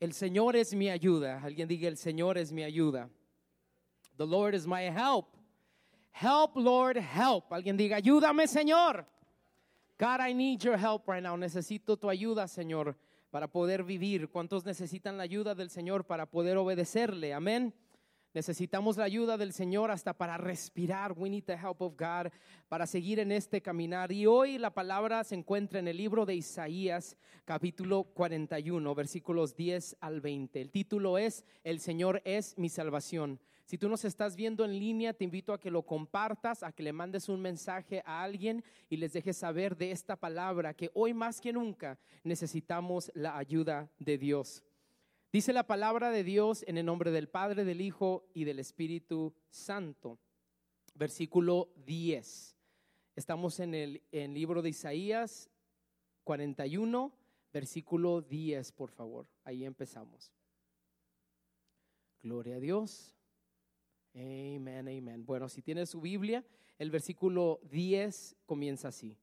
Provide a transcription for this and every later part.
El Señor es mi ayuda. Alguien diga, el Señor es mi ayuda. The Lord is my help. Help, Lord, help. Alguien diga, ayúdame, Señor. God, I need your help right now. Necesito tu ayuda, Señor, para poder vivir. ¿Cuántos necesitan la ayuda del Señor para poder obedecerle? Amén. Necesitamos la ayuda del Señor hasta para respirar. We need the help of God para seguir en este caminar. Y hoy la palabra se encuentra en el libro de Isaías, capítulo 41, versículos 10 al 20. El título es El Señor es mi salvación. Si tú nos estás viendo en línea, te invito a que lo compartas, a que le mandes un mensaje a alguien y les dejes saber de esta palabra que hoy más que nunca necesitamos la ayuda de Dios. Dice la palabra de Dios en el nombre del Padre, del Hijo y del Espíritu Santo. Versículo 10. Estamos en el, libro de Isaías 41, versículo 10, por favor. Ahí empezamos. Gloria a Dios. Amén, amén. Bueno, si tiene su Biblia, el versículo 10 comienza así.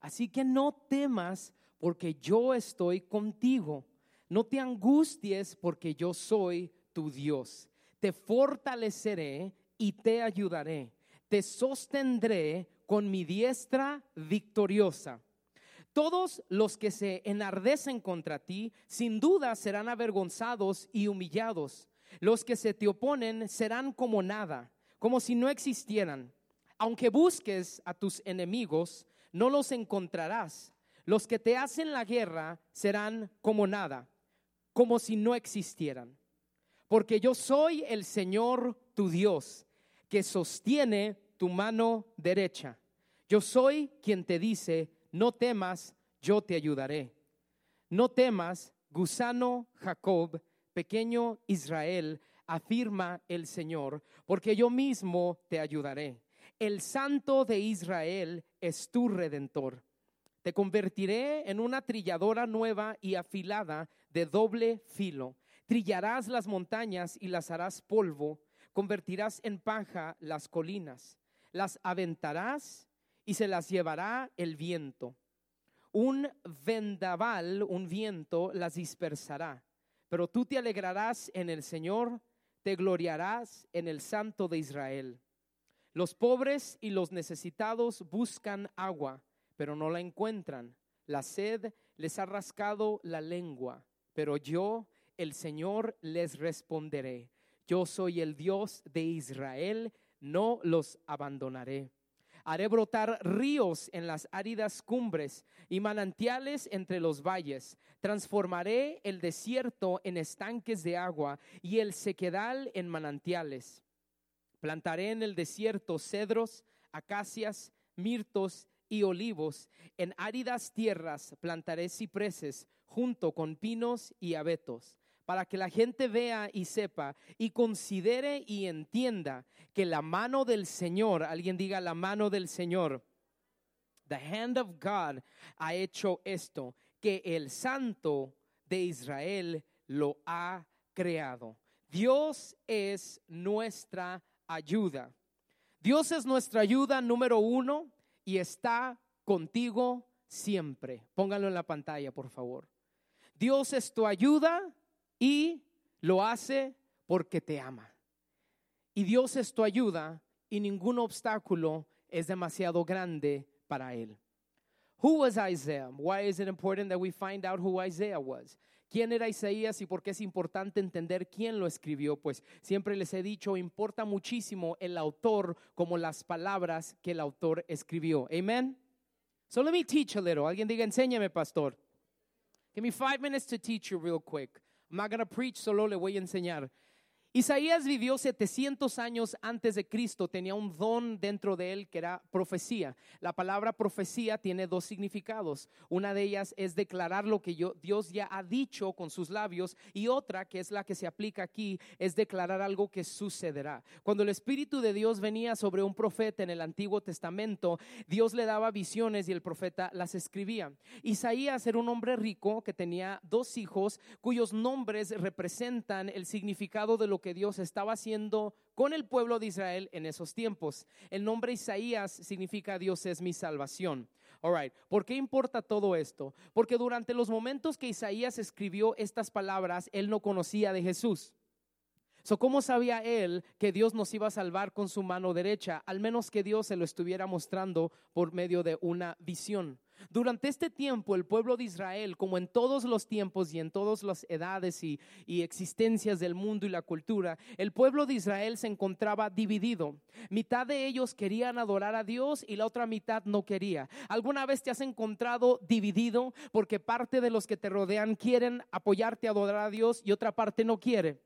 Así que no temas porque yo estoy contigo no te angusties porque yo soy tu Dios. Te fortaleceré y te ayudaré. Te sostendré con mi diestra victoriosa. Todos los que se enardecen contra ti, sin duda serán avergonzados y humillados. Los que se te oponen serán como nada, como si no existieran. Aunque busques a tus enemigos, no los encontrarás. Los que te hacen la guerra serán como nada como si no existieran. Porque yo soy el Señor tu Dios, que sostiene tu mano derecha. Yo soy quien te dice, no temas, yo te ayudaré. No temas, gusano Jacob, pequeño Israel, afirma el Señor, porque yo mismo te ayudaré. El Santo de Israel es tu redentor. Te convertiré en una trilladora nueva y afilada de doble filo. Trillarás las montañas y las harás polvo. Convertirás en paja las colinas. Las aventarás y se las llevará el viento. Un vendaval, un viento, las dispersará. Pero tú te alegrarás en el Señor, te gloriarás en el Santo de Israel. Los pobres y los necesitados buscan agua pero no la encuentran. La sed les ha rascado la lengua, pero yo, el Señor, les responderé. Yo soy el Dios de Israel, no los abandonaré. Haré brotar ríos en las áridas cumbres y manantiales entre los valles. Transformaré el desierto en estanques de agua y el sequedal en manantiales. Plantaré en el desierto cedros, acacias, mirtos y olivos, en áridas tierras plantaré cipreses junto con pinos y abetos, para que la gente vea y sepa y considere y entienda que la mano del Señor, alguien diga la mano del Señor, the hand of God ha hecho esto, que el santo de Israel lo ha creado. Dios es nuestra ayuda. Dios es nuestra ayuda número uno y está contigo siempre. Póngalo en la pantalla, por favor. Dios es tu ayuda y lo hace porque te ama. Y Dios es tu ayuda y ningún obstáculo es demasiado grande para él. Who was Isaiah? Why is it important that we find out who Isaiah was? ¿Quién era Isaías y por qué es importante entender quién lo escribió? Pues siempre les he dicho, importa muchísimo el autor como las palabras que el autor escribió. Amen. So let me teach a little. Alguien diga, enséñame, pastor. Give me five minutes to teach you real quick. I'm not going to preach, solo le voy a enseñar. Isaías vivió 700 años antes de Cristo, tenía un don dentro de él que era profecía. La palabra profecía tiene dos significados. Una de ellas es declarar lo que Dios ya ha dicho con sus labios y otra, que es la que se aplica aquí, es declarar algo que sucederá. Cuando el Espíritu de Dios venía sobre un profeta en el Antiguo Testamento, Dios le daba visiones y el profeta las escribía. Isaías era un hombre rico que tenía dos hijos cuyos nombres representan el significado de lo que Dios estaba haciendo con el pueblo de Israel en esos tiempos. El nombre Isaías significa Dios es mi salvación. All right. ¿Por qué importa todo esto? Porque durante los momentos que Isaías escribió estas palabras, él no conocía de Jesús. So, ¿Cómo sabía él que Dios nos iba a salvar con su mano derecha? Al menos que Dios se lo estuviera mostrando por medio de una visión. Durante este tiempo, el pueblo de Israel, como en todos los tiempos y en todas las edades y, y, existencias del mundo y la cultura, el pueblo de Israel se encontraba dividido. Mitad de ellos querían adorar a Dios y la otra mitad no quería. ¿Alguna vez te has encontrado dividido porque parte de los que te rodean quieren apoyarte a adorar a Dios y otra parte no quiere?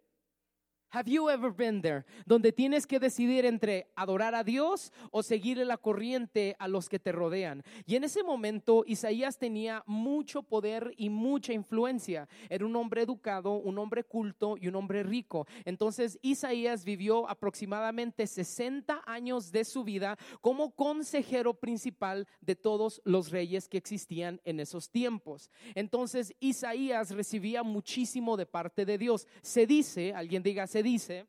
Have you ever been there? Donde tienes que decidir entre adorar a Dios o seguirle la corriente a los que te rodean. Y en ese momento Isaías tenía mucho poder y mucha influencia. Era un hombre educado, un hombre culto y un hombre rico. Entonces Isaías vivió aproximadamente 60 años de su vida como consejero principal de todos los reyes que existían en esos tiempos. Entonces Isaías recibía muchísimo de parte de Dios. Se dice, alguien diga, se dice,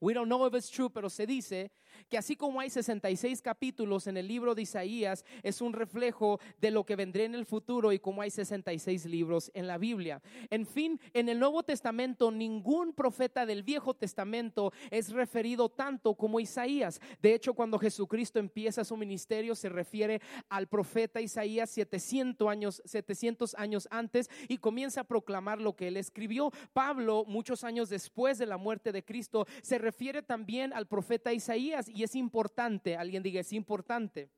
we don't know if it's true, pero se dice que así como hay 66 capítulos en el libro de Isaías, es un reflejo de lo que vendrá en el futuro y como hay 66 libros en la Biblia. En fin, en el Nuevo Testamento ningún profeta del Viejo Testamento es referido tanto como Isaías. De hecho, cuando Jesucristo empieza su ministerio se refiere al profeta Isaías 700 años, 700 años antes y comienza a proclamar lo que él escribió. Pablo, muchos años después de la muerte de Cristo, se refiere también al profeta Isaías y es importante, alguien diga, es importante.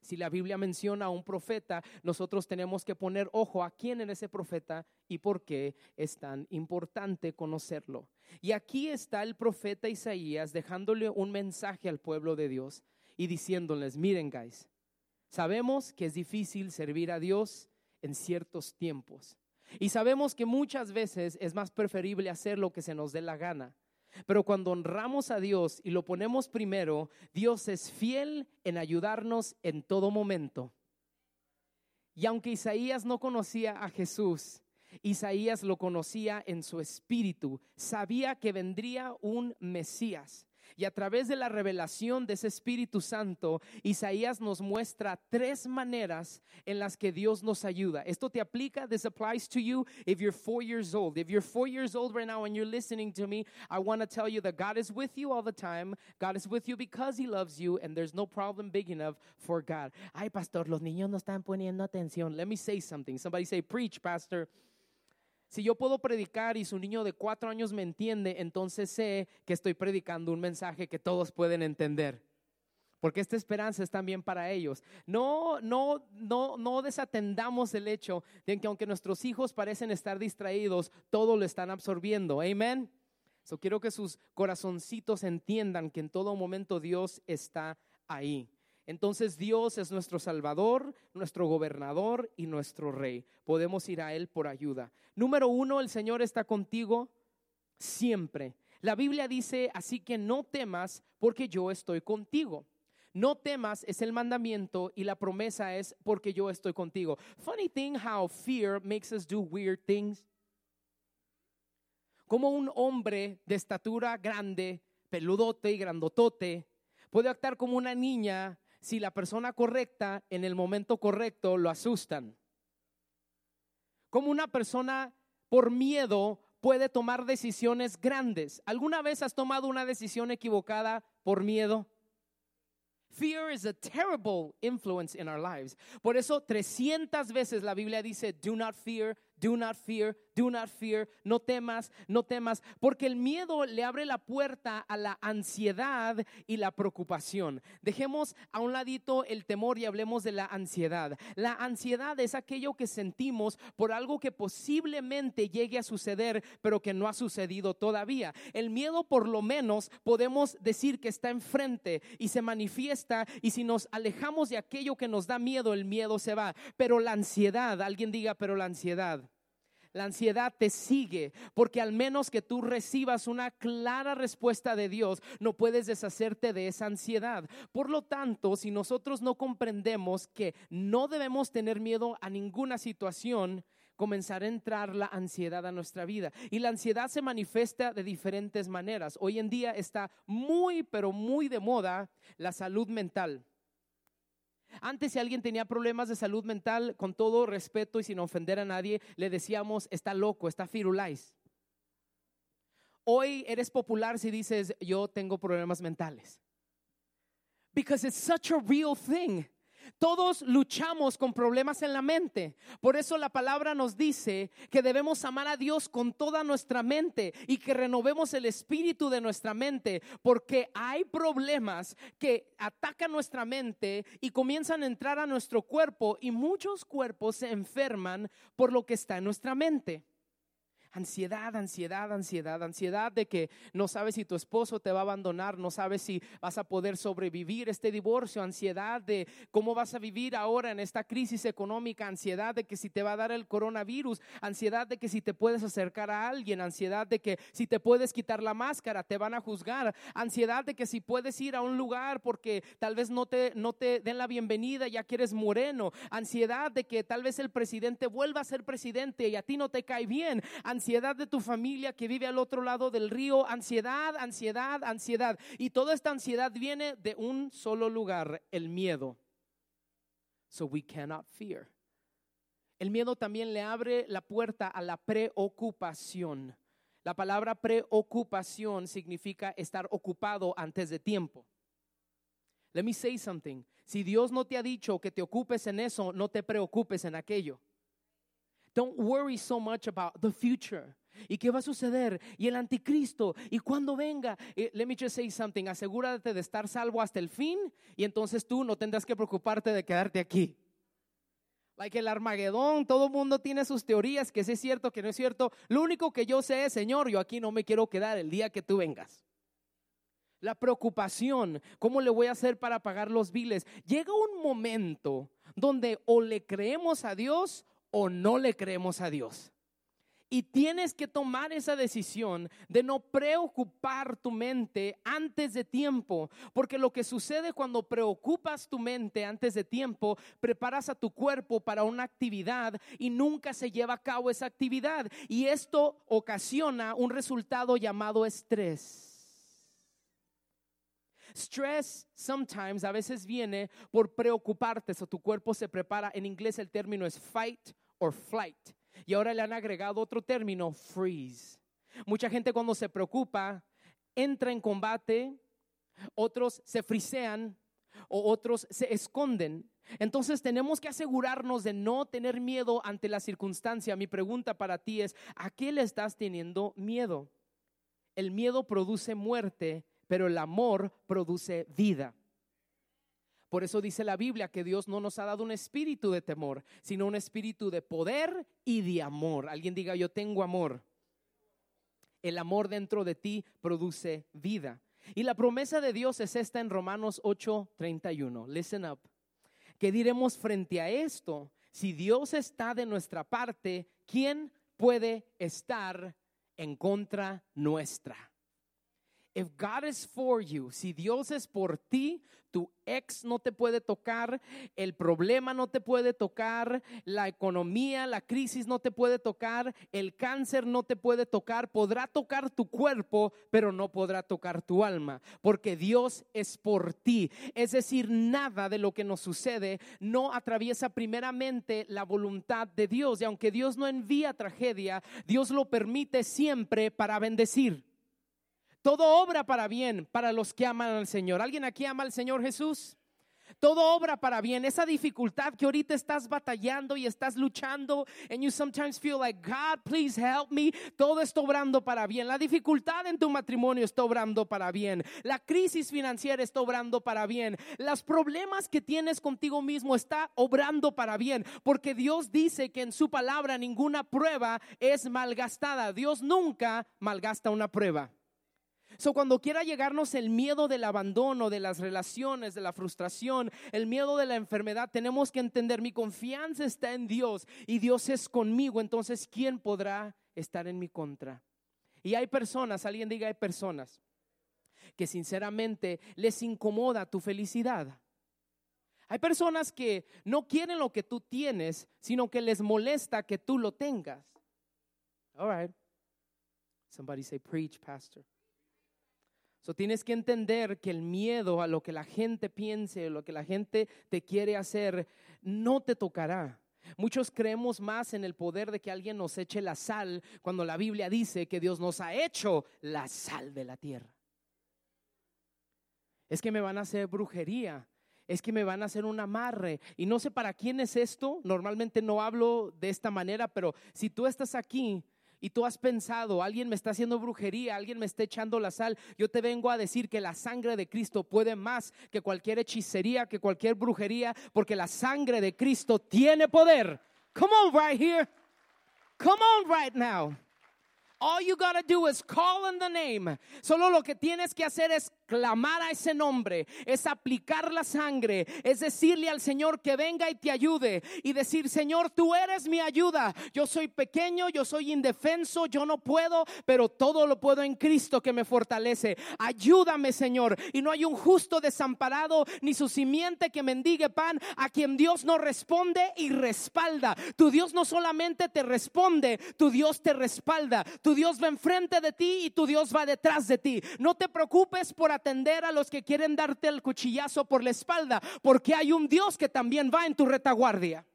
Si la Biblia menciona a un profeta, nosotros tenemos que poner ojo a quién en ese profeta y por qué es tan importante conocerlo. Y aquí está el profeta Isaías dejándole un mensaje al pueblo de Dios y diciéndoles, miren guys, sabemos que es difícil servir a Dios en ciertos tiempos. Y sabemos que muchas veces es más preferible hacer lo que se nos dé la gana. Pero cuando honramos a Dios y lo ponemos primero, Dios es fiel en ayudarnos en todo momento. Y aunque Isaías no conocía a Jesús, Isaías lo conocía en su espíritu, sabía que vendría un Mesías. Y a través de la revelación de ese Espíritu Santo, Isaías nos muestra tres maneras en las que Dios nos ayuda. Esto te aplica, this applies to you if you're four years old. If you're four years old right now and you're listening to me, I want to tell you that God is with you all the time. God is with you because He loves you and there's no problem big enough for God. Ay, pastor, los niños no están poniendo atención. Let me say something. Somebody say, preach, pastor. Si yo puedo predicar y su niño de cuatro años me entiende, entonces sé que estoy predicando un mensaje que todos pueden entender. Porque esta esperanza es también para ellos. No, no, no, no desatendamos el hecho de que aunque nuestros hijos parecen estar distraídos, todo lo están absorbiendo. Amén. So quiero que sus corazoncitos entiendan que en todo momento Dios está ahí. Entonces Dios es nuestro Salvador, nuestro gobernador y nuestro Rey. Podemos ir a Él por ayuda. Número uno, el Señor está contigo siempre. La Biblia dice, así que no temas porque yo estoy contigo. No temas es el mandamiento y la promesa es porque yo estoy contigo. Funny thing how fear makes us do weird things. Como un hombre de estatura grande, peludote y grandotote, puede actuar como una niña si la persona correcta en el momento correcto lo asustan. Como una persona por miedo puede tomar decisiones grandes. ¿Alguna vez has tomado una decisión equivocada por miedo? Fear is a terrible influence in our lives. Por eso 300 veces la Biblia dice, do not fear, do not fear, do not fear, no temas, no temas, porque el miedo le abre la puerta a la ansiedad y la preocupación. Dejemos a un ladito el temor y hablemos de la ansiedad. La ansiedad es aquello que sentimos por algo que posiblemente llegue a suceder, pero que no ha sucedido todavía. El miedo por lo menos podemos decir que está enfrente y se manifiesta y si nos alejamos de aquello que nos da miedo, el miedo se va. Pero la ansiedad, alguien diga, pero la ansiedad la ansiedad te sigue, porque al menos que tú recibas una clara respuesta de Dios, no puedes deshacerte de esa ansiedad. Por lo tanto, si nosotros no comprendemos que no debemos tener miedo a ninguna situación, comenzará a entrar la ansiedad a nuestra vida. Y la ansiedad se manifiesta de diferentes maneras. Hoy en día está muy, pero muy de moda la salud mental. Antes si alguien tenía problemas de salud mental, con todo respeto y sin ofender a nadie, le decíamos, está loco, está firulais. Hoy eres popular si dices, yo tengo problemas mentales. Because it's such a real thing. Todos luchamos con problemas en la mente. Por eso la palabra nos dice que debemos amar a Dios con toda nuestra mente y que renovemos el espíritu de nuestra mente, porque hay problemas que atacan nuestra mente y comienzan a entrar a nuestro cuerpo y muchos cuerpos se enferman por lo que está en nuestra mente. Ansiedad, ansiedad, ansiedad, ansiedad de que no sabes si tu esposo te va a abandonar, no sabes si vas a poder sobrevivir este divorcio, ansiedad de cómo vas a vivir ahora en esta crisis económica, ansiedad de que si te va a dar el coronavirus, ansiedad de que si te puedes acercar a alguien, ansiedad de que si te puedes quitar la máscara, te van a juzgar, ansiedad de que si puedes ir a un lugar porque tal vez no te, no te den la bienvenida ya que eres moreno, ansiedad de que tal vez el presidente vuelva a ser presidente y a ti no te cae bien, ansiedad de tu familia que vive al otro lado del río, ansiedad, ansiedad, ansiedad. Y toda esta ansiedad viene de un solo lugar, el miedo. So we cannot fear. El miedo también le abre la puerta a la preocupación. La palabra preocupación significa estar ocupado antes de tiempo. Let me say something. Si Dios no te ha dicho que te ocupes en eso, no te preocupes en aquello. Don't worry so much about the future. ¿Y qué va a suceder? Y el anticristo. ¿Y cuando venga? Eh, let me just say something. Asegúrate de estar salvo hasta el fin y entonces tú no tendrás que preocuparte de quedarte aquí. Like el Armagedón, todo el mundo tiene sus teorías, que es cierto, que no es cierto. Lo único que yo sé es, Señor, yo aquí no me quiero quedar el día que tú vengas. La preocupación, ¿cómo le voy a hacer para pagar los biles? Llega un momento donde o le creemos a Dios o no le creemos a Dios. Y tienes que tomar esa decisión de no preocupar tu mente antes de tiempo, porque lo que sucede cuando preocupas tu mente antes de tiempo, preparas a tu cuerpo para una actividad y nunca se lleva a cabo esa actividad. Y esto ocasiona un resultado llamado estrés. Stress sometimes a veces viene por preocuparte, o tu cuerpo se prepara. En inglés el término es fight or flight. Y ahora le han agregado otro término, freeze. Mucha gente cuando se preocupa entra en combate, otros se frisean o otros se esconden. Entonces tenemos que asegurarnos de no tener miedo ante la circunstancia. Mi pregunta para ti es, ¿a qué le estás teniendo miedo? El miedo produce muerte, pero el amor produce vida. Por eso dice la Biblia que Dios no nos ha dado un espíritu de temor, sino un espíritu de poder y de amor. Alguien diga, yo tengo amor. El amor dentro de ti produce vida. Y la promesa de Dios es esta en Romanos 8:31. Listen up. ¿Qué diremos frente a esto? Si Dios está de nuestra parte, ¿quién puede estar en contra nuestra? If God is for you, si Dios es por ti, tu ex no te puede tocar, el problema no te puede tocar, la economía, la crisis no te puede tocar, el cáncer no te puede tocar, podrá tocar tu cuerpo, pero no podrá tocar tu alma, porque Dios es por ti. Es decir, nada de lo que nos sucede no atraviesa primeramente la voluntad de Dios, y aunque Dios no envía tragedia, Dios lo permite siempre para bendecir. Todo obra para bien para los que aman al Señor. ¿Alguien aquí ama al Señor Jesús? Todo obra para bien. Esa dificultad que ahorita estás batallando y estás luchando, and you sometimes feel like, God, please help me. Todo está obrando para bien. La dificultad en tu matrimonio está obrando para bien. La crisis financiera está obrando para bien. Los problemas que tienes contigo mismo está obrando para bien. Porque Dios dice que en su palabra ninguna prueba es malgastada. Dios nunca malgasta una prueba. So, cuando quiera llegarnos el miedo del abandono, de las relaciones, de la frustración, el miedo de la enfermedad, tenemos que entender mi confianza está en Dios y Dios es conmigo. Entonces, ¿quién podrá estar en mi contra? Y hay personas, alguien diga, hay personas que sinceramente les incomoda tu felicidad. Hay personas que no quieren lo que tú tienes, sino que les molesta que tú lo tengas. All right. Somebody say, preach, pastor. So, tienes que entender que el miedo a lo que la gente piense, lo que la gente te quiere hacer, no te tocará. Muchos creemos más en el poder de que alguien nos eche la sal cuando la Biblia dice que Dios nos ha hecho la sal de la tierra. Es que me van a hacer brujería, es que me van a hacer un amarre. Y no sé para quién es esto, normalmente no hablo de esta manera, pero si tú estás aquí y tú has pensado, alguien me está haciendo brujería, alguien me está echando la sal, yo te vengo a decir que la sangre de Cristo puede más que cualquier hechicería, que cualquier brujería, porque la sangre de Cristo tiene poder. Come on right here. Come on right now. All you gotta do is call on the name. Solo lo que tienes que hacer es clamar a ese nombre, es aplicar la sangre, es decirle al Señor que venga y te ayude y decir, Señor, tú eres mi ayuda. Yo soy pequeño, yo soy indefenso, yo no puedo, pero todo lo puedo en Cristo que me fortalece. Ayúdame, Señor. Y no hay un justo desamparado ni su simiente que mendigue pan a quien Dios no responde y respalda. Tu Dios no solamente te responde, tu Dios te respalda. Tu Dios va enfrente de ti y tu Dios va detrás de ti. No te preocupes por atender a los que quieren darte el cuchillazo por la espalda, porque hay un Dios que también va en tu retaguardia.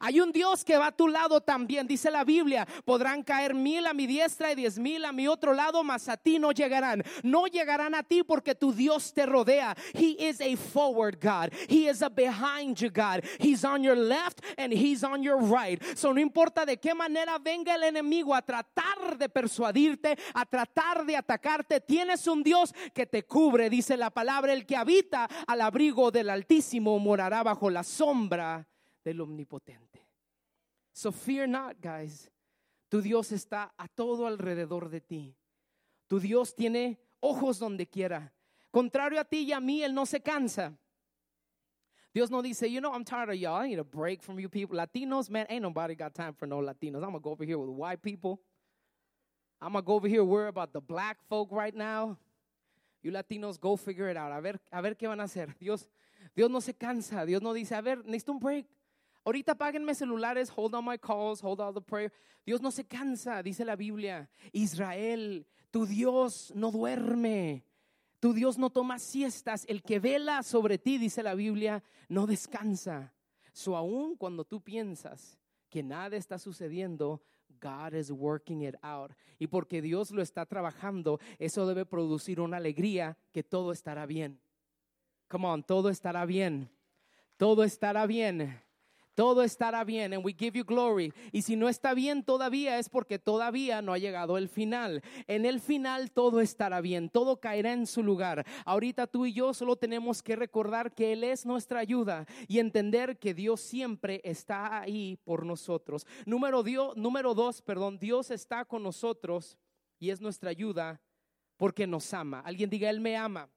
Hay un Dios que va a tu lado también, dice la Biblia. Podrán caer mil a mi diestra y diez mil a mi otro lado, mas a ti no llegarán. No llegarán a ti porque tu Dios te rodea. He is a forward God. He is a behind you God. He's on your left and he's on your right. So no importa de qué manera venga el enemigo a tratar de persuadirte, a tratar de atacarte, tienes un Dios que te cubre, dice la palabra. El que habita al abrigo del Altísimo morará bajo la sombra del omnipotente. So fear not, guys. Tu Dios está a todo alrededor de ti. Tu Dios tiene ojos donde quiera. Contrario a ti y a mí, Él no se cansa. Dios no dice, you know, I'm tired of y'all. I need a break from you people. Latinos, man, ain't nobody got time for no Latinos. I'm going to go over here with white people. I'm going to go over here worry about the black folk right now. You Latinos, go figure it out. A ver, a ver qué van a hacer. Dios, Dios no se cansa. Dios no dice, a ver, necesito un break. Ahorita páguenme celulares, hold on my calls, hold on the prayer. Dios no se cansa, dice la Biblia. Israel, tu Dios no duerme. Tu Dios no toma siestas. El que vela sobre ti, dice la Biblia, no descansa. So aún cuando tú piensas que nada está sucediendo, God is working it out. Y porque Dios lo está trabajando, eso debe producir una alegría que todo estará bien. Come on, todo estará bien. Todo estará bien todo estará bien and we give you glory. Y si no está bien todavía es porque todavía no ha llegado el final. En el final todo estará bien, todo caerá en su lugar. Ahorita tú y yo solo tenemos que recordar que Él es nuestra ayuda y entender que Dios siempre está ahí por nosotros. Número, Dios, número dos, perdón, Dios está con nosotros y es nuestra ayuda porque nos ama. Alguien diga, Él me ama.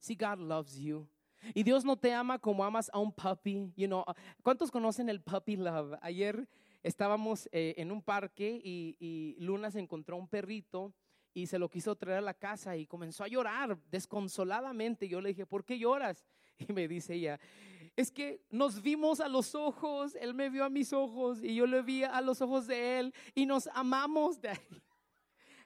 Si God loves you. Y Dios no te ama como amas a un puppy. You know, ¿Cuántos conocen el puppy love? Ayer estábamos eh, en un parque y, y, Luna se encontró un perrito y se lo quiso traer a la casa y comenzó a llorar desconsoladamente. Yo le dije, ¿por qué lloras? Y me dice ella, es que nos vimos a los ojos, él me vio a mis ojos y yo le vi a los ojos de él y nos amamos de ahí.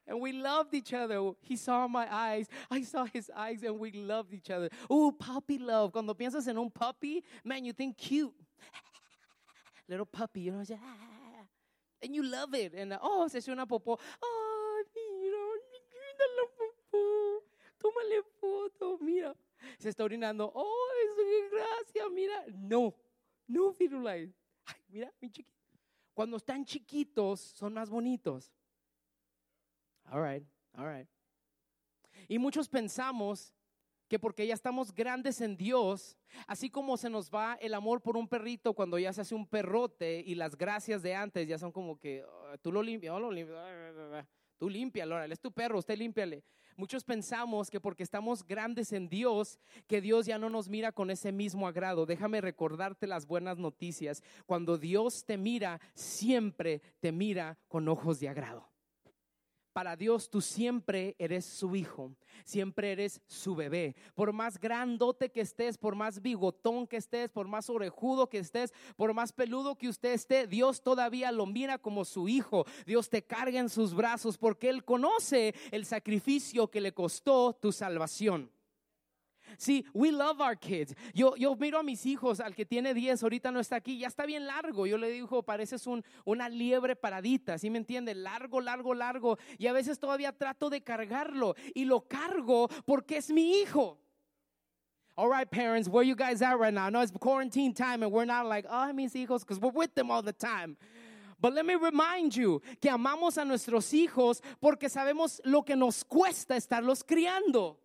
And we loved each other. He saw my eyes, I saw his eyes, and we loved each other. Oh, puppy love. Cuando piensas en un puppy, man, you think cute. Little puppy, you know, and you love it. And oh, se una popó. Oh, mira, la popó. Tómale foto, mira. Se está orinando. Oh, es gracia, mira. No, no, Firulais. Ay, mira, mi chiquito. Cuando están chiquitos, son más bonitos. All right, all right. Y muchos pensamos que porque ya estamos grandes en Dios, así como se nos va el amor por un perrito cuando ya se hace un perrote y las gracias de antes ya son como que oh, tú lo limpias, oh, lo limpias, tú límpialo, él es tu perro, usted límpiale. Muchos pensamos que porque estamos grandes en Dios, que Dios ya no nos mira con ese mismo agrado. Déjame recordarte las buenas noticias. Cuando Dios te mira, siempre te mira con ojos de agrado. Para Dios tú siempre eres su hijo, siempre eres su bebé. Por más grandote que estés, por más bigotón que estés, por más orejudo que estés, por más peludo que usted esté, Dios todavía lo mira como su hijo. Dios te carga en sus brazos porque Él conoce el sacrificio que le costó tu salvación. Sí, we love our kids. Yo, yo miro a mis hijos, al que tiene 10, ahorita no está aquí, ya está bien largo. Yo le digo, pareces un, una liebre paradita, ¿sí me entiende? Largo, largo, largo. Y a veces todavía trato de cargarlo y lo cargo porque es mi hijo. All right, parents, where you guys at right now? I know it's quarantine time and we're not like, oh, mis hijos, because we're with them all the time. But let me remind you que amamos a nuestros hijos porque sabemos lo que nos cuesta estarlos criando.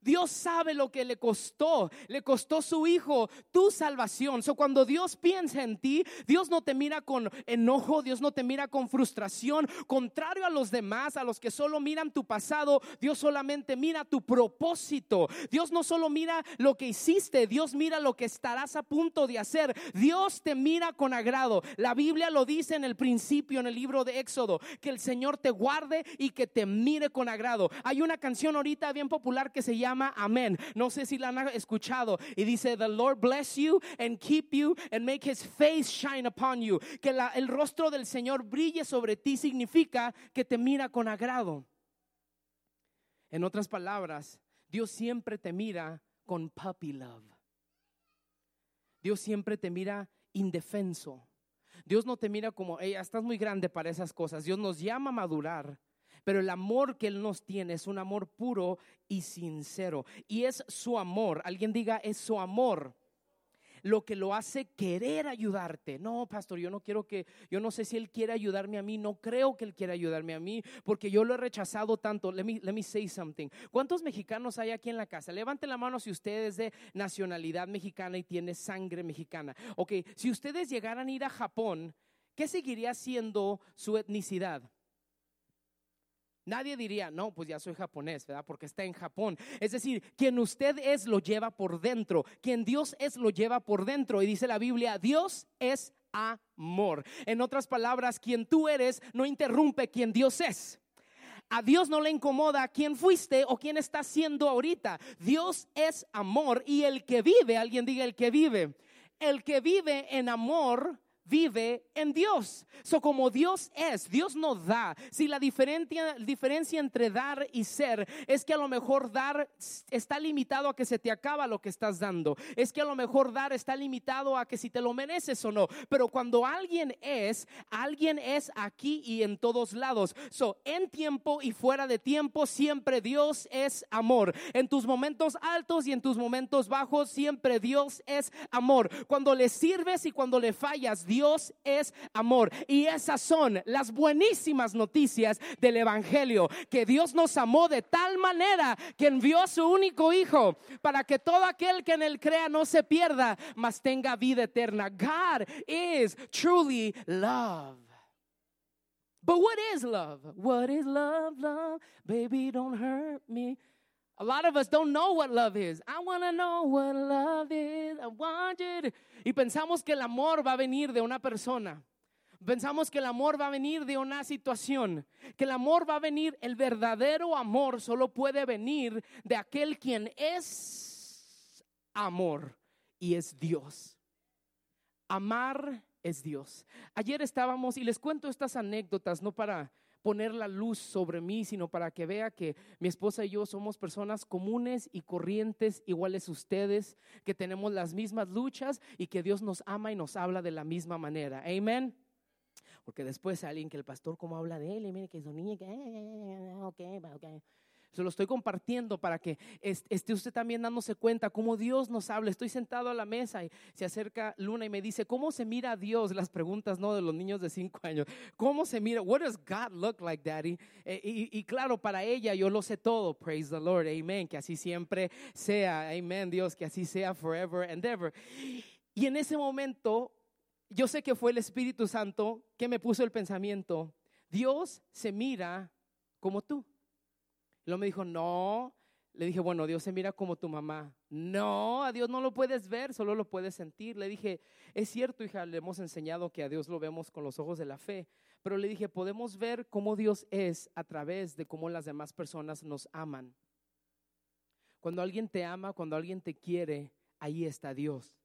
Dios sabe lo que le costó, le costó su hijo, tu salvación. So cuando Dios piensa en ti, Dios no te mira con enojo, Dios no te mira con frustración, contrario a los demás, a los que solo miran tu pasado, Dios solamente mira tu propósito. Dios no solo mira lo que hiciste, Dios mira lo que estarás a punto de hacer. Dios te mira con agrado. La Biblia lo dice en el principio en el libro de Éxodo, que el Señor te guarde y que te mire con agrado. Hay una canción ahorita bien popular que se llama llama Amén. No sé si la han escuchado. Y dice, The Lord bless you and keep you and make his face shine upon you. Que el rostro del Señor brille sobre ti significa que te mira con agrado. En otras palabras, Dios siempre te mira con puppy love. Dios siempre te mira indefenso. Dios no te mira como, ella estás muy grande para esas cosas. Dios nos llama a madurar pero el amor que Él nos tiene es un amor puro y sincero. Y es su amor, alguien diga, es su amor lo que lo hace querer ayudarte. No, pastor, yo no quiero que, yo no sé si él quiere ayudarme a mí, no creo que él quiera ayudarme a mí, porque yo lo he rechazado tanto. Let me, let me say something. ¿Cuántos mexicanos hay aquí en la casa? Levante la mano si usted es de nacionalidad mexicana y tiene sangre mexicana. Ok, si ustedes llegaran a ir a Japón, ¿qué seguiría siendo su etnicidad? Nadie diría, no, pues ya soy japonés, ¿verdad? Porque está en Japón. Es decir, quien usted es lo lleva por dentro. Quien Dios es lo lleva por dentro. Y dice la Biblia, Dios es amor. En otras palabras, quien tú eres no interrumpe quien Dios es. A Dios no le incomoda quién fuiste o quién está siendo ahorita. Dios es amor y el que vive, alguien diga el que vive, el que vive en amor vive en Dios. So como Dios es, Dios no da. Si la diferencia, diferencia entre dar y ser es que a lo mejor dar está limitado a que se te acaba lo que estás dando. Es que a lo mejor dar está limitado a que si te lo mereces o no. Pero cuando alguien es, alguien es aquí y en todos lados. So en tiempo y fuera de tiempo siempre Dios es amor. En tus momentos altos y en tus momentos bajos siempre Dios es amor. Cuando le sirves y cuando le fallas, Dios Dios es amor. Y esas son las buenísimas noticias del Evangelio, que Dios nos amó de tal manera que envió a su único Hijo para que todo aquel que en él crea no se pierda, mas tenga vida eterna. God is truly love. But what is love? What is love, love? Baby, don't hurt me. A lot of us don't know what love is. I want to know what love is. I want you Y pensamos que el amor va a venir de una persona. Pensamos que el amor va a venir de una situación, que el amor va a venir, el verdadero amor solo puede venir de aquel quien es amor y es Dios. Amar es Dios. Ayer estábamos, y les cuento estas anécdotas, no para poner la luz sobre mí, sino para que vea que mi esposa y yo somos personas comunes y corrientes, iguales ustedes, que tenemos las mismas luchas y que Dios nos ama y nos habla de la misma manera. Amén. Porque después alguien que el pastor como habla de él y mire que es un niño que, ok, ok. Se lo estoy compartiendo para que esté usted también dándose cuenta cómo Dios nos habla. Estoy sentado a la mesa y se acerca Luna y me dice, ¿cómo se mira a Dios? Las preguntas, ¿no? De los niños de cinco años. ¿Cómo se mira? What does God look like, Daddy? Eh, y, y, claro, para ella yo lo sé todo. Praise the Lord. Amen. Que así siempre sea. Amen, Dios. Que así sea forever and ever. Y en ese momento, yo sé que fue el Espíritu Santo que me puso el pensamiento. Dios se mira como tú. Luego me dijo, no. Le dije, bueno, Dios se mira como tu mamá. No, a Dios no lo puedes ver, solo lo puedes sentir. Le dije, es cierto, hija, le hemos enseñado que a Dios lo vemos con los ojos de la fe, Pero le dije, podemos ver cómo Dios es a través de cómo las demás personas nos aman. Cuando alguien te ama, cuando alguien te quiere, ahí está Dios.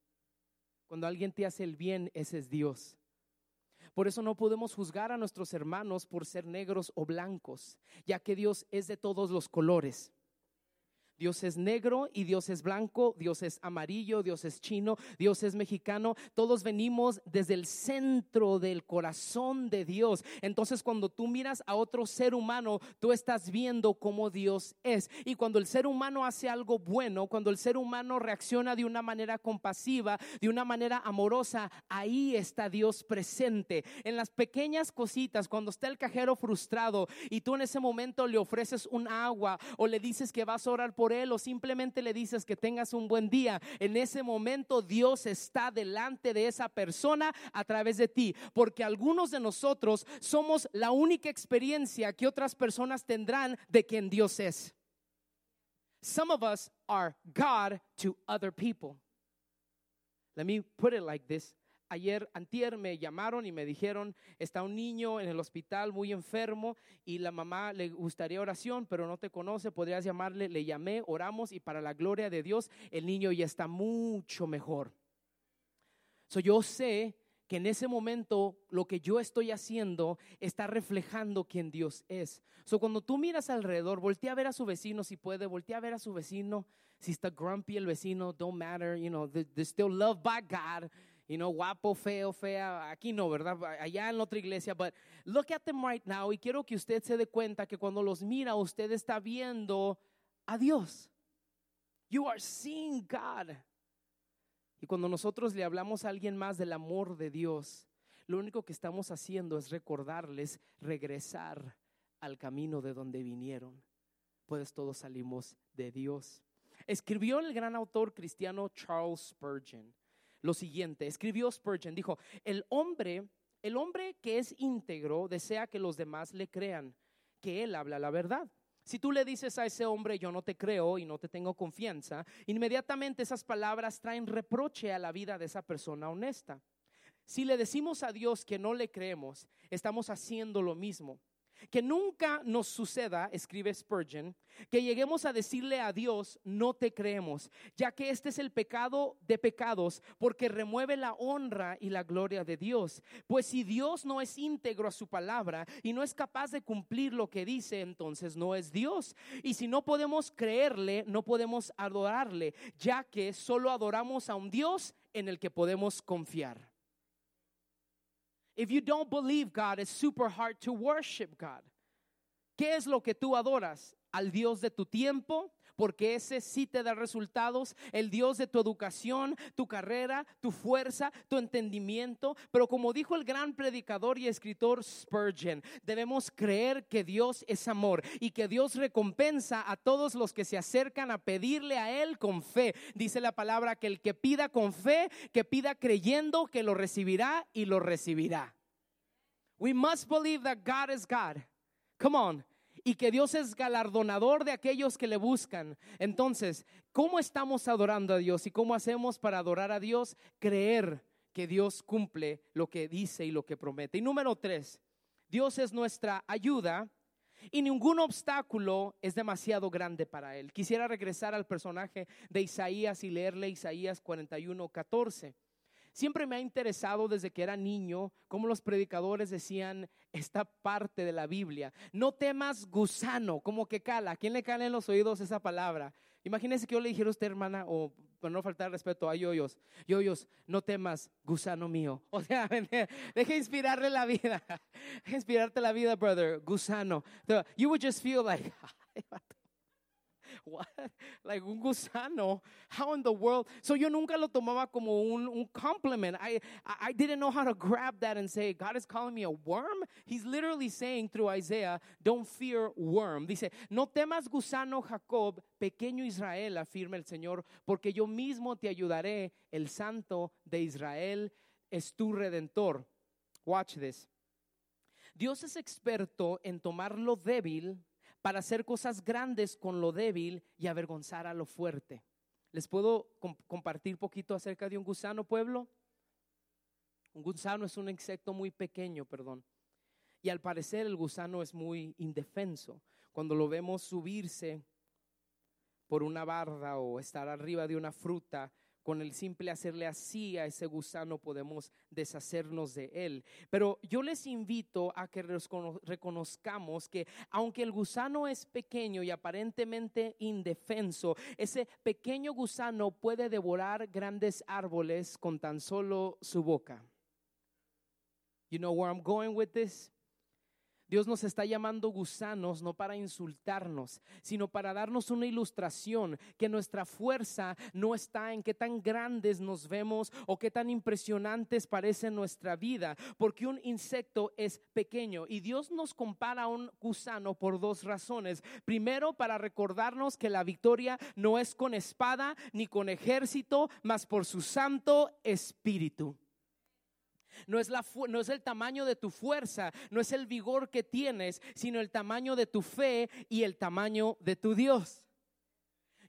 Cuando alguien te hace el bien, ese es Dios. Por eso no podemos juzgar a nuestros hermanos por ser negros o blancos, ya que Dios es de todos los colores. Dios es negro y Dios es blanco, Dios es amarillo, Dios es chino, Dios es mexicano. Todos venimos desde el centro del corazón de Dios. Entonces cuando tú miras a otro ser humano, tú estás viendo cómo Dios es. Y cuando el ser humano hace algo bueno, cuando el ser humano reacciona de una manera compasiva, de una manera amorosa, ahí está Dios presente. En las pequeñas cositas, cuando está el cajero frustrado y tú en ese momento le ofreces un agua o le dices que vas a orar por por él o simplemente le dices que tengas un buen día, en ese momento Dios está delante de esa persona a través de ti, porque algunos de nosotros somos la única experiencia que otras personas tendrán de quien Dios es. Some of us are God to other people. Let me put it like this ayer, antier, me llamaron y me dijeron, está un niño en el hospital muy enfermo y la mamá le gustaría oración, pero no te conoce, podrías llamarle, le llamé, oramos y para la gloria de Dios, el niño ya está mucho mejor. So, yo sé que en ese momento lo que yo estoy haciendo está reflejando quién Dios es. So, cuando tú miras alrededor, voltea a ver a su vecino si puede, voltea a ver a su vecino, si está grumpy el vecino, don't matter, you know, they're still loved by God you know, guapo, feo, fea, aquí no, ¿verdad? Allá en otra iglesia, but look at them right now y quiero que usted se dé cuenta que cuando los mira usted está viendo a Dios. You are seeing God. Y cuando nosotros le hablamos a alguien más del amor de Dios, lo único que estamos haciendo es recordarles regresar al camino de donde vinieron. Pues todos salimos de Dios. Escribió el gran autor cristiano Charles Spurgeon lo siguiente. Escribió Spurgeon, dijo, el hombre, el hombre que es íntegro desea que los demás le crean, que él habla la verdad. Si tú le dices a ese hombre, yo no te creo y no te tengo confianza, inmediatamente esas palabras traen reproche a la vida de esa persona honesta. Si le decimos a Dios que no le creemos, estamos haciendo lo mismo. Que nunca nos suceda, escribe Spurgeon, que lleguemos a decirle a Dios, no te creemos, ya que este es el pecado de pecados, porque remueve la honra y la gloria de Dios. Pues si Dios no es íntegro a su palabra y no es capaz de cumplir lo que dice, entonces no es Dios. Y si no podemos creerle, no podemos adorarle, ya que solo adoramos a un Dios en el que podemos confiar. If you don't believe God, it's super hard to worship God. ¿Qué es lo que tú adoras? ¿Al Dios de tu tiempo? Porque ese sí te da resultados, el Dios de tu educación, tu carrera, tu fuerza, tu entendimiento. Pero como dijo el gran predicador y escritor Spurgeon, debemos creer que Dios es amor y que Dios recompensa a todos los que se acercan a pedirle a Él con fe. Dice la palabra que el que pida con fe, que pida creyendo que lo recibirá y lo recibirá. We must believe that God is God. Come on y que Dios es galardonador de aquellos que le buscan. Entonces, ¿cómo estamos adorando a Dios y cómo hacemos para adorar a Dios? Creer que Dios cumple lo que dice y lo que promete. Y número tres, Dios es nuestra ayuda y ningún obstáculo es demasiado grande para Él. Quisiera regresar al personaje de Isaías y leerle Isaías 41, 14. Siempre me ha interesado desde que era niño cómo los predicadores decían esta parte de la Biblia. No temas gusano, como que cala. ¿A quién le cala en los oídos esa palabra? Imagínese que yo le dijera a usted, hermana, o para no faltar respeto a yoyos, yoyos, no temas, gusano mío. O sea, deje inspirarle la vida. Deje inspirarte la vida, brother, gusano. You would just feel like, what? Like un gusano. How in the world? So yo nunca lo tomaba como un, un compliment. I, I didn't know how to grab that and say, God is calling me a worm. He's literally saying through Isaiah, don't fear worm. Dice, no temas gusano Jacob, pequeño Israel, afirma el Señor, porque yo mismo te ayudaré, el santo de Israel es tu redentor. Watch this. Dios es experto en tomar lo débil para hacer cosas grandes con lo débil y avergonzar a lo fuerte. ¿Les puedo compartir poquito acerca de un gusano, pueblo? Un gusano es un insecto muy pequeño, perdón. Y al parecer el gusano es muy indefenso. Cuando lo vemos subirse por una barda o estar arriba de una fruta, con el simple hacerle así a ese gusano podemos deshacernos de él. Pero yo les invito a que reconozcamos que aunque el gusano es pequeño y aparentemente indefenso, ese pequeño gusano puede devorar grandes árboles con tan solo su boca. You know where I'm going with this? Dios nos está llamando gusanos no para insultarnos, sino para darnos una ilustración que nuestra fuerza no está en qué tan grandes nos vemos o qué tan impresionantes parece nuestra vida, porque un insecto es pequeño y Dios nos compara a un gusano por dos razones. Primero, para recordarnos que la victoria no es con espada ni con ejército, mas por su santo espíritu. No es, la, no es el tamaño de tu fuerza, no es el vigor que tienes, sino el tamaño de tu fe y el tamaño de tu Dios.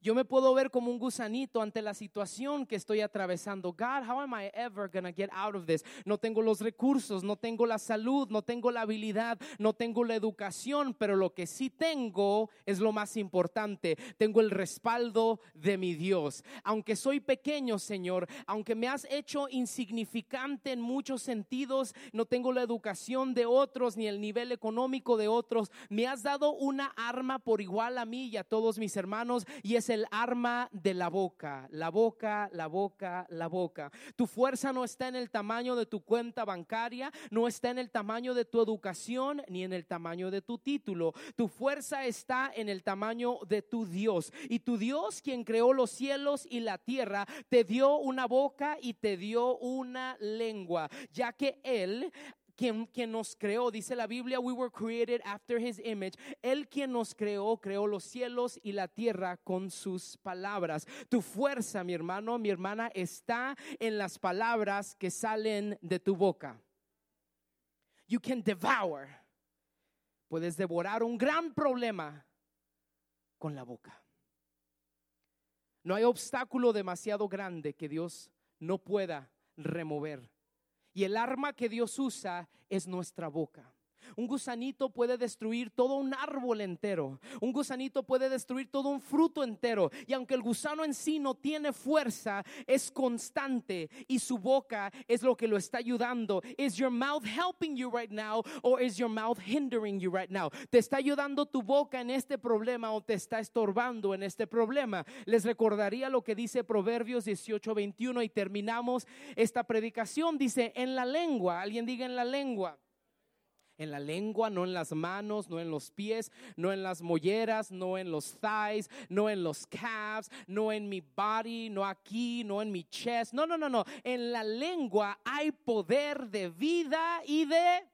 Yo me puedo ver como un gusanito ante la situación que estoy atravesando. God, how am I ever to get out of this? No tengo los recursos, no tengo la salud, no tengo la habilidad, no tengo la educación, pero lo que sí tengo es lo más importante. Tengo el respaldo de mi Dios. Aunque soy pequeño, Señor, aunque me has hecho insignificante en muchos sentidos, no tengo la educación de otros ni el nivel económico de otros, me has dado una arma por igual a mí y a todos mis hermanos y ese el arma de la boca, la boca, la boca, la boca. Tu fuerza no está en el tamaño de tu cuenta bancaria, no está en el tamaño de tu educación, ni en el tamaño de tu título. Tu fuerza está en el tamaño de tu Dios. Y tu Dios, quien creó los cielos y la tierra, te dio una boca y te dio una lengua, ya que Él quien, quien, nos creó, dice la Biblia, we were created after his image. Él quien nos creó, creó los cielos y la tierra con sus palabras. Tu fuerza, mi hermano, mi hermana, está en las palabras que salen de tu boca. You can devour. Puedes devorar un gran problema con la boca. No hay obstáculo demasiado grande que Dios no pueda remover y el arma que Dios usa es nuestra boca. Un gusanito puede destruir todo un árbol entero. Un gusanito puede destruir todo un fruto entero. Y aunque el gusano en sí no tiene fuerza, es constante y su boca es lo que lo está ayudando. Is your mouth helping you right now or is your mouth hindering you right now? ¿Te está ayudando tu boca en este problema o te está estorbando en este problema? Les recordaría lo que dice Proverbios 18:21 y terminamos esta predicación. Dice, en la lengua, alguien diga en la lengua en la lengua, no en las manos, no en los pies, no en las molleras, no en los thighs, no en los calves, no en mi body, no aquí, no en mi chest. No, no, no, no. En la lengua hay poder de vida y de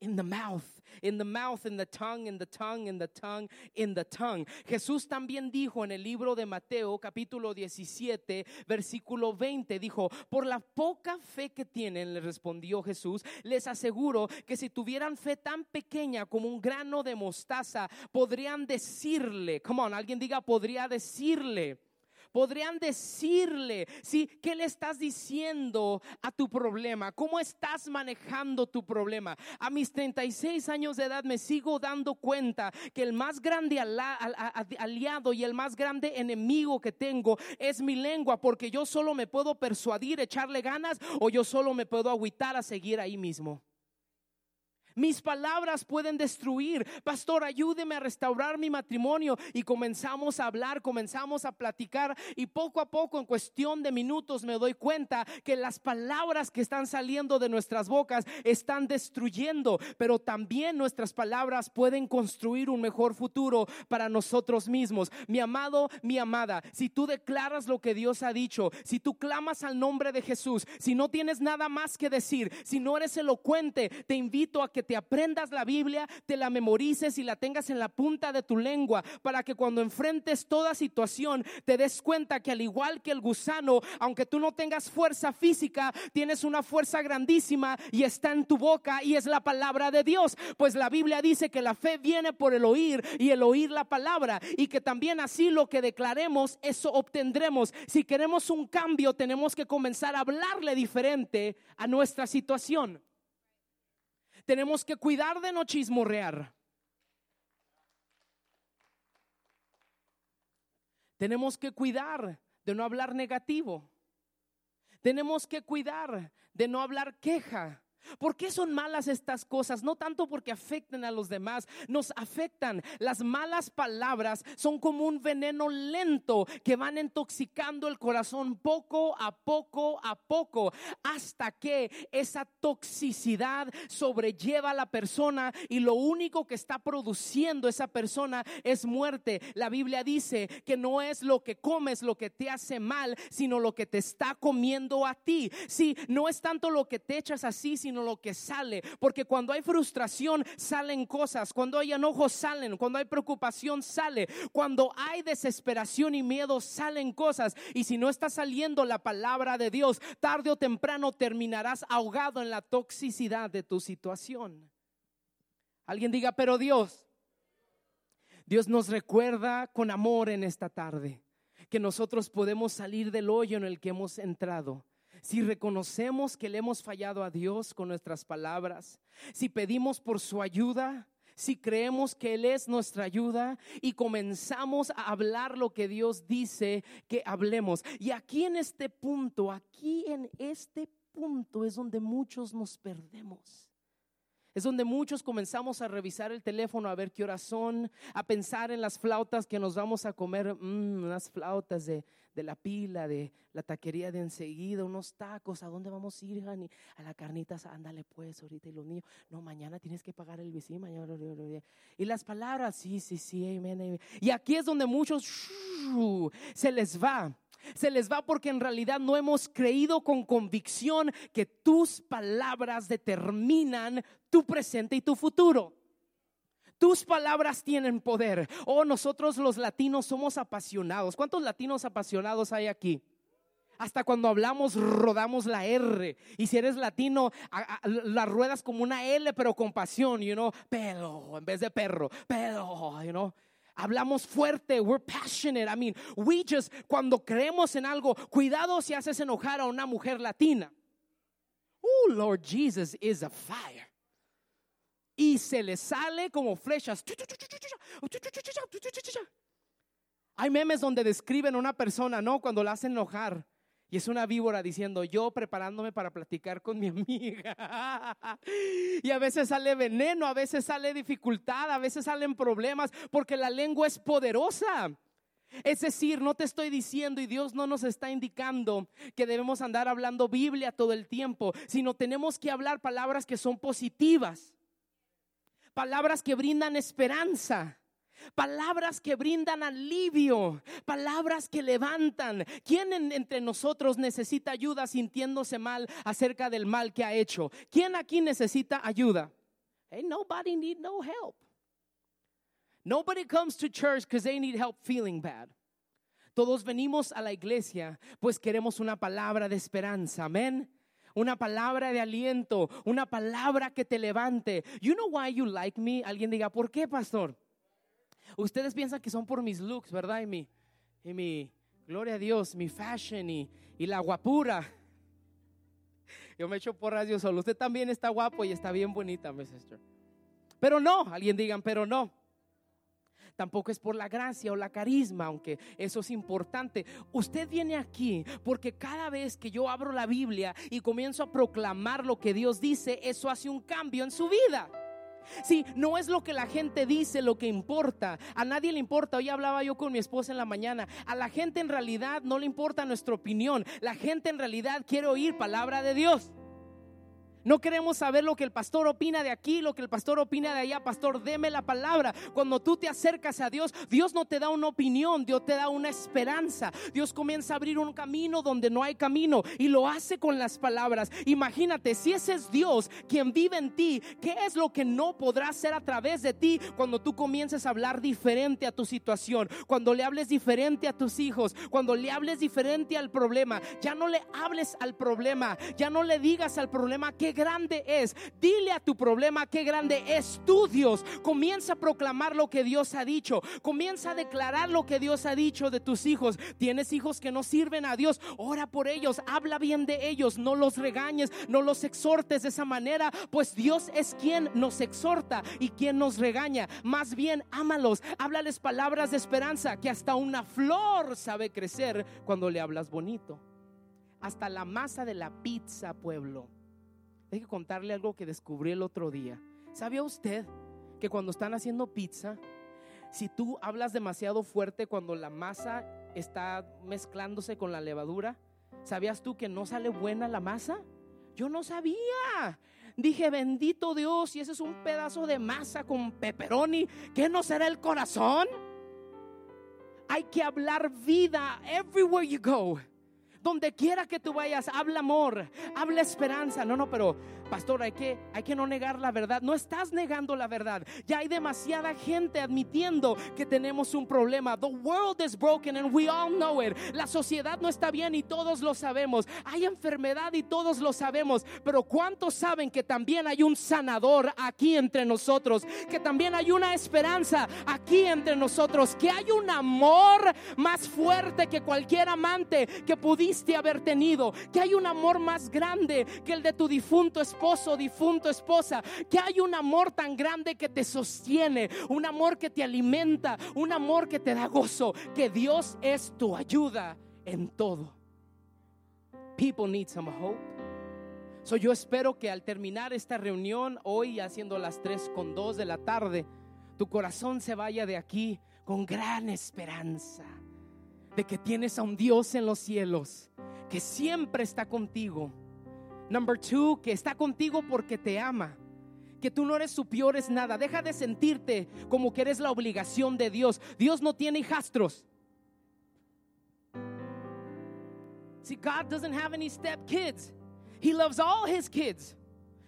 in the mouth, in the mouth, in the tongue, in the tongue, in the tongue, in the tongue. Jesús también dijo en el libro de Mateo, capítulo 17, versículo 20, dijo, por la poca fe que tienen, le respondió Jesús, les aseguro que si tuvieran fe tan pequeña como un grano de mostaza, podrían decirle, come on, alguien diga, podría decirle podrían decirle, ¿sí? ¿Qué le estás diciendo a tu problema? ¿Cómo estás manejando tu problema? A mis 36 años de edad me sigo dando cuenta que el más grande aliado y el más grande enemigo que tengo es mi lengua, porque yo solo me puedo persuadir, echarle ganas o yo solo me puedo agüitar a seguir ahí mismo. Mis palabras pueden destruir. Pastor, ayúdeme a restaurar mi matrimonio. Y comenzamos a hablar, comenzamos a platicar y poco a poco, en cuestión de minutos, me doy cuenta que las palabras que están saliendo de nuestras bocas están destruyendo, pero también nuestras palabras pueden construir un mejor futuro para nosotros mismos. Mi amado, mi amada, si tú declaras lo que Dios ha dicho, si tú clamas al nombre de Jesús, si no tienes nada más que decir, si no eres elocuente, te invito a que te aprendas la Biblia, te la memorices y la tengas en la punta de tu lengua para que cuando enfrentes toda situación te des cuenta que al igual que el gusano, aunque tú no tengas fuerza física, tienes una fuerza grandísima y está en tu boca y es la palabra de Dios. Pues la Biblia dice que la fe viene por el oír y el oír la palabra y que también así lo que declaremos, eso obtendremos. Si queremos un cambio, tenemos que comenzar a hablarle diferente a nuestra situación. Tenemos que cuidar de no chismorrear. Tenemos que cuidar de no hablar negativo. Tenemos que cuidar de no hablar queja. ¿Por qué son malas estas cosas? No tanto porque afecten a los demás, nos afectan. Las malas palabras son como un veneno lento que van intoxicando el corazón poco a poco a poco hasta que esa toxicidad sobrelleva a la persona y lo único que está produciendo esa persona es muerte. La Biblia dice que no es lo que comes lo que te hace mal, sino lo que te está comiendo a ti. Si no es tanto lo que te echas así, sino lo que sale. Porque cuando hay frustración salen cosas, cuando hay enojo salen, cuando hay preocupación sale, cuando hay desesperación y miedo salen cosas. Y si no está saliendo la palabra de Dios, tarde o temprano terminarás ahogado en la toxicidad de tu situación. Alguien diga, pero Dios, Dios nos recuerda con amor en esta tarde que nosotros podemos salir del hoyo en el que hemos entrado si reconocemos que le hemos fallado a Dios con nuestras palabras, si pedimos por su ayuda, si creemos que Él es nuestra ayuda y comenzamos a hablar lo que Dios dice que hablemos. Y aquí en este punto, aquí en este punto es donde muchos nos perdemos. Es donde muchos comenzamos a revisar el teléfono a ver qué horas son, a pensar en las flautas que nos vamos a comer, mm, unas flautas de, la pila, de la taquería de enseguida, unos tacos, ¿a dónde vamos a ir, A la carnita, ándale pues ahorita y los niños, no, mañana tienes que pagar el vecino, mañana. Y las palabras, sí, sí, sí, amén, Y aquí es donde muchos se les va se les va porque en realidad no hemos creído con convicción que tus palabras determinan tu presente y tu futuro. Tus palabras tienen poder. Oh, nosotros los latinos somos apasionados. ¿Cuántos latinos apasionados hay aquí? Hasta cuando hablamos rodamos la R. Y si eres latino, la ruedas como una L, pero con pasión, you know, pero en vez de perro, pero, you know. Hablamos fuerte, we're passionate. I mean, we just, cuando creemos en algo, cuidado si haces enojar a una mujer latina. Oh, Lord Jesus is a fire. Y se le sale como flechas. Hay memes donde describen a una persona, ¿no? Cuando la hacen enojar. Y es una víbora diciendo, yo preparándome para platicar con mi amiga. y a veces sale veneno, a veces sale dificultad, a veces salen problemas, porque la lengua es poderosa. Es decir, no te estoy diciendo y Dios no nos está indicando que debemos andar hablando Biblia todo el tiempo, sino tenemos que hablar palabras que son positivas, palabras que brindan esperanza palabras que brindan alivio, palabras que levantan. ¿Quién entre nosotros necesita ayuda sintiéndose mal acerca del mal que ha hecho? ¿Quién aquí necesita ayuda? Hey, nobody need no help. Nobody comes to church because they need help feeling bad. Todos venimos a la iglesia pues queremos una palabra de esperanza. Amén una palabra de aliento, una palabra que te levante. You know why you like me? Alguien diga, ¿por qué, pastor? Ustedes piensan que son por mis looks, ¿verdad? Y mi, y mi gloria a Dios, mi fashion y, y la guapura. Yo me echo porras yo solo. Usted también está guapo y está bien bonita, mi sister. Pero no, alguien digan, pero no. Tampoco es por la gracia o la carisma, aunque eso es importante. Usted viene aquí porque cada vez que yo abro la Biblia y comienzo a proclamar lo que Dios dice, eso hace un cambio en su vida. Sí, no es lo que la gente dice lo que importa. A nadie le importa. Hoy hablaba yo con mi esposa en la mañana. A la gente en realidad no le importa nuestra opinión. La gente en realidad quiere oír palabra de Dios. No queremos saber lo que el pastor opina de aquí, lo que el pastor opina de allá. Pastor, deme la palabra. Cuando tú te acercas a Dios, Dios no te da una opinión, Dios te da una esperanza. Dios comienza a abrir un camino donde no hay camino y lo hace con las palabras. Imagínate, si ese es Dios quien vive en ti, ¿qué es lo que no podrá hacer a través de ti cuando tú comiences a hablar diferente a tu situación? Cuando le hables diferente a tus hijos, cuando le hables diferente al problema, ya no le hables al problema, ya no le digas al problema que grande es. Dile a tu problema qué grande es tu Dios. Comienza a proclamar lo que Dios ha dicho. Comienza a declarar lo que Dios ha dicho de tus hijos. Tienes hijos que no sirven a Dios. Ora por ellos. Habla bien de ellos. No los regañes. No los exhortes de esa manera. Pues Dios es quien nos exhorta y quien nos regaña. Más bien, ámalos. Háblales palabras de esperanza. Que hasta una flor sabe crecer cuando le hablas bonito. Hasta la masa de la pizza, pueblo. Que contarle algo que descubrí el otro día. ¿Sabía usted que cuando están haciendo pizza, si tú hablas demasiado fuerte cuando la masa está mezclándose con la levadura, ¿sabías tú que no sale buena la masa? Yo no sabía. Dije, bendito Dios, si ese es un pedazo de masa con pepperoni, ¿qué no será el corazón? Hay que hablar vida everywhere you go. Donde quiera que tú vayas, habla amor, habla esperanza. No, no, pero pastor, hay que, hay que no negar la verdad. No estás negando la verdad. Ya hay demasiada gente admitiendo que tenemos un problema. The world is broken and we all know it. La sociedad no está bien y todos lo sabemos. Hay enfermedad y todos lo sabemos. Pero ¿cuántos saben que también hay un sanador aquí entre nosotros? Que también hay una esperanza aquí entre nosotros. Que hay un amor más fuerte que cualquier amante que pudiste haber tenido. Que hay un amor más grande que el de tu difunto esposo esposo, difunto, esposa, que hay un amor tan grande que te sostiene, un amor que te alimenta, un amor que te da gozo, que Dios es tu ayuda en todo. People need some hope. So yo espero que al terminar esta reunión hoy haciendo las 3 con 2 de la tarde, tu corazón se vaya de aquí con gran esperanza de que tienes a un Dios en los cielos que siempre está contigo Number two, que está contigo porque te ama. Que tú no eres su peor es nada. Deja de sentirte como que eres la obligación de Dios. Dios no tiene hijastros. See, God doesn't have any step kids. He loves all his kids.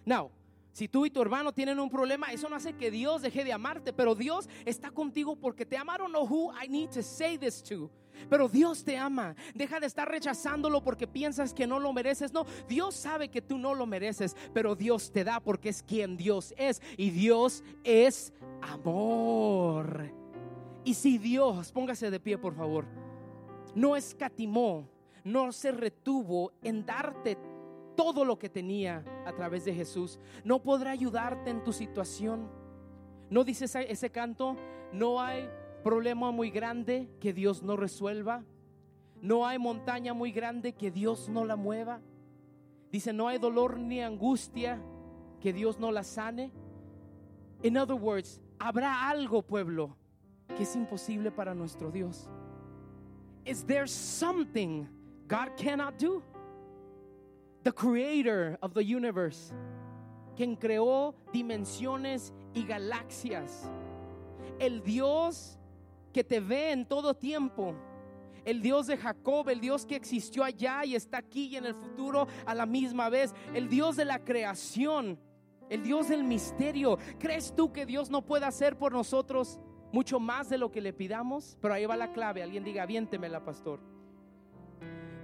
Now, si tú y tu hermano tienen un problema, eso no hace que Dios deje de amarte, pero Dios está contigo porque te ama. I don't know who I need to say this to. Pero Dios te ama. Deja de estar rechazándolo porque piensas que no lo mereces. No, Dios sabe que tú no lo mereces, pero Dios te da porque es quien Dios es. Y Dios es amor. Y si Dios, póngase de pie por favor, no escatimó, no se retuvo en darte todo lo que tenía a través de Jesús, no podrá ayudarte en tu situación. No dice ese, canto, no hay problema muy grande que Dios no resuelva. No hay montaña muy grande que Dios no la mueva. Dice, no hay dolor ni angustia que Dios no la sane. In other words, habrá algo, pueblo, que es imposible para nuestro Dios. Is there something God cannot do? The creator of the universe, quien creó dimensiones y galaxias. El Dios que te ve en todo tiempo. El Dios de Jacob, el Dios que existió allá y está aquí y en el futuro a la misma vez. El Dios de la creación, el Dios del misterio. ¿Crees tú que Dios no puede hacer por nosotros mucho más de lo que le pidamos? Pero ahí va la clave. Alguien diga, la pastor.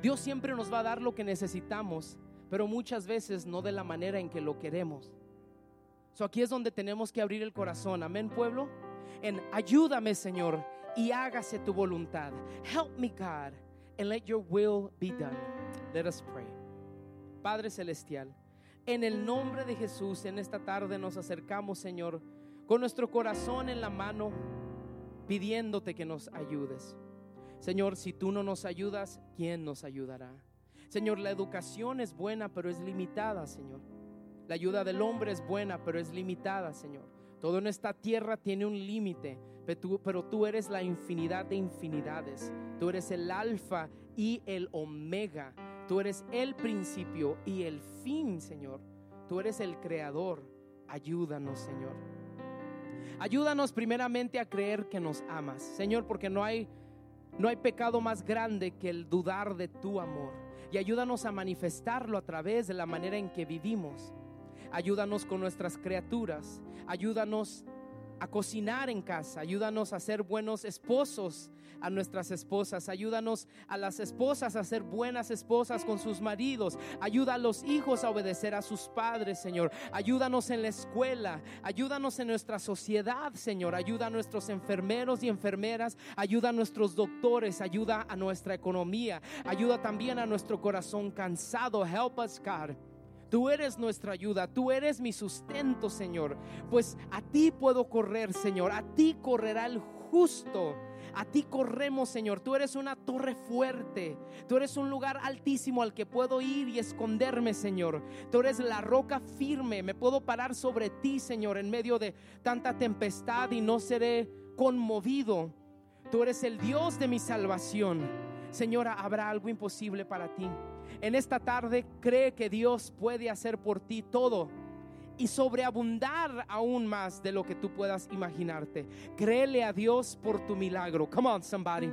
Dios siempre nos va a dar lo que necesitamos, pero muchas veces no de la manera en que lo queremos. So aquí es donde tenemos que abrir el corazón. Amén, pueblo. En ayúdame, Señor y hágase tu voluntad. Help me, God, and let your will be done. Let us pray. Padre Celestial, en el nombre de Jesús, en esta tarde nos acercamos, Señor, con nuestro corazón en la mano, pidiéndote que nos ayudes. Señor, si tú no nos ayudas, ¿quién nos ayudará? Señor, la educación es buena, pero es limitada, Señor. La ayuda del hombre es buena, pero es limitada, Señor. Todo en esta tierra tiene un límite pero tú, eres la infinidad de infinidades. Tú eres el alfa y el omega. Tú eres el principio y el fin, Señor. Tú eres el creador. Ayúdanos, Señor. Ayúdanos primeramente a creer que nos amas, Señor, porque no hay no hay pecado más grande que el dudar de tu amor. Y ayúdanos a manifestarlo a través de la manera en que vivimos. Ayúdanos con nuestras criaturas. Ayúdanos a cocinar en casa, ayúdanos a ser buenos esposos a nuestras esposas, ayúdanos a las esposas a ser buenas esposas con sus maridos, ayuda a los hijos a obedecer a sus padres, Señor, ayúdanos en la escuela, ayúdanos en nuestra sociedad, Señor, ayuda a nuestros enfermeros y enfermeras, ayuda a nuestros doctores, ayuda a nuestra economía, ayuda también a nuestro corazón cansado, help us God. Tú eres nuestra ayuda, tú eres mi sustento, Señor. Pues a ti puedo correr, Señor. A ti correrá el justo. A ti corremos, Señor. Tú eres una torre fuerte. Tú eres un lugar altísimo al que puedo ir y esconderme, Señor. Tú eres la roca firme. Me puedo parar sobre ti, Señor, en medio de tanta tempestad y no seré conmovido. Tú eres el Dios de mi salvación. Señora, ¿habrá algo imposible para ti? En esta tarde cree que Dios puede hacer por ti todo y sobreabundar aún más de lo que tú puedas imaginarte. Créele a Dios por tu milagro. Come on, somebody.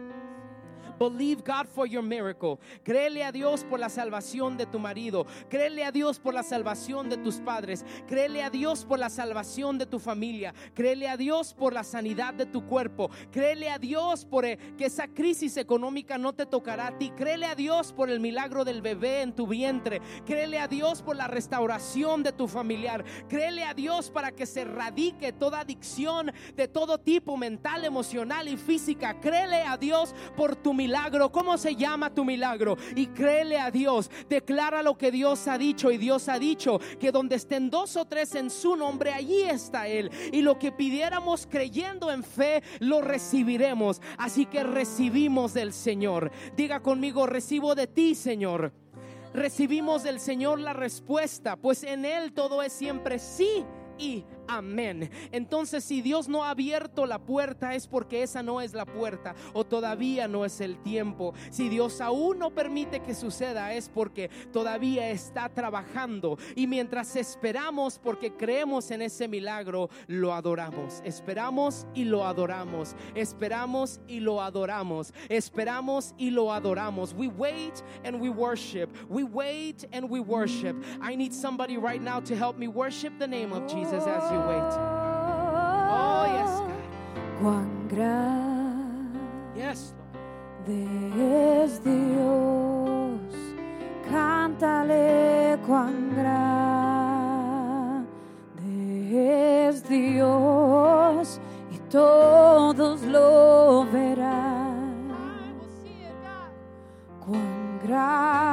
Believe God for your miracle. Créele a Dios por la salvación de tu marido. Créele a Dios por la salvación de tus padres. Créele a Dios por la salvación de tu familia. Créele a Dios por la sanidad de tu cuerpo. Créele a Dios por eh, que esa crisis económica no te tocará a ti. Créele a Dios por el milagro del bebé en tu vientre. Créele a Dios por la restauración de tu familiar. Créele a Dios para que se radique toda adicción de todo tipo, mental, emocional y física. Créele a Dios por tu milagro. ¿Cómo se llama tu milagro? Y créele a Dios. Declara lo que Dios ha dicho. Y Dios ha dicho que donde estén dos o tres en su nombre, allí está Él. Y lo que pidiéramos creyendo en fe, lo recibiremos. Así que recibimos del Señor. Diga conmigo, recibo de ti, Señor. Recibimos del Señor la respuesta, pues en Él todo es siempre sí y amén. Entonces, si Dios no ha abierto la puerta es porque esa no es la puerta o todavía no es el tiempo. Si Dios aún no permite que suceda es porque todavía está trabajando. Y mientras esperamos porque creemos en ese milagro, lo adoramos. Esperamos y lo adoramos. Esperamos y lo adoramos. Esperamos y lo adoramos. We wait and we worship. We wait and we worship. I need somebody right now to help me worship the name of Jesus as you wait. Oh, yes, God. Cuán grande Yes, Lord. es Dios, cántale cuán grande es Dios y todos lo verán. Cuán grande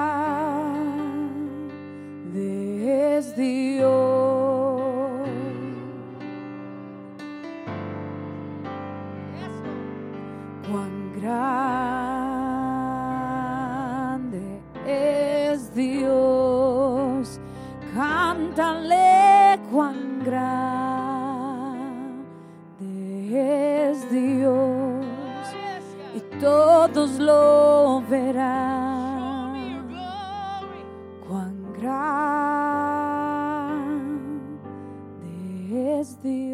es Dios. grande es Dios, cántale cuán grande es Dios y todos lo verán. Cuán grande es Dios.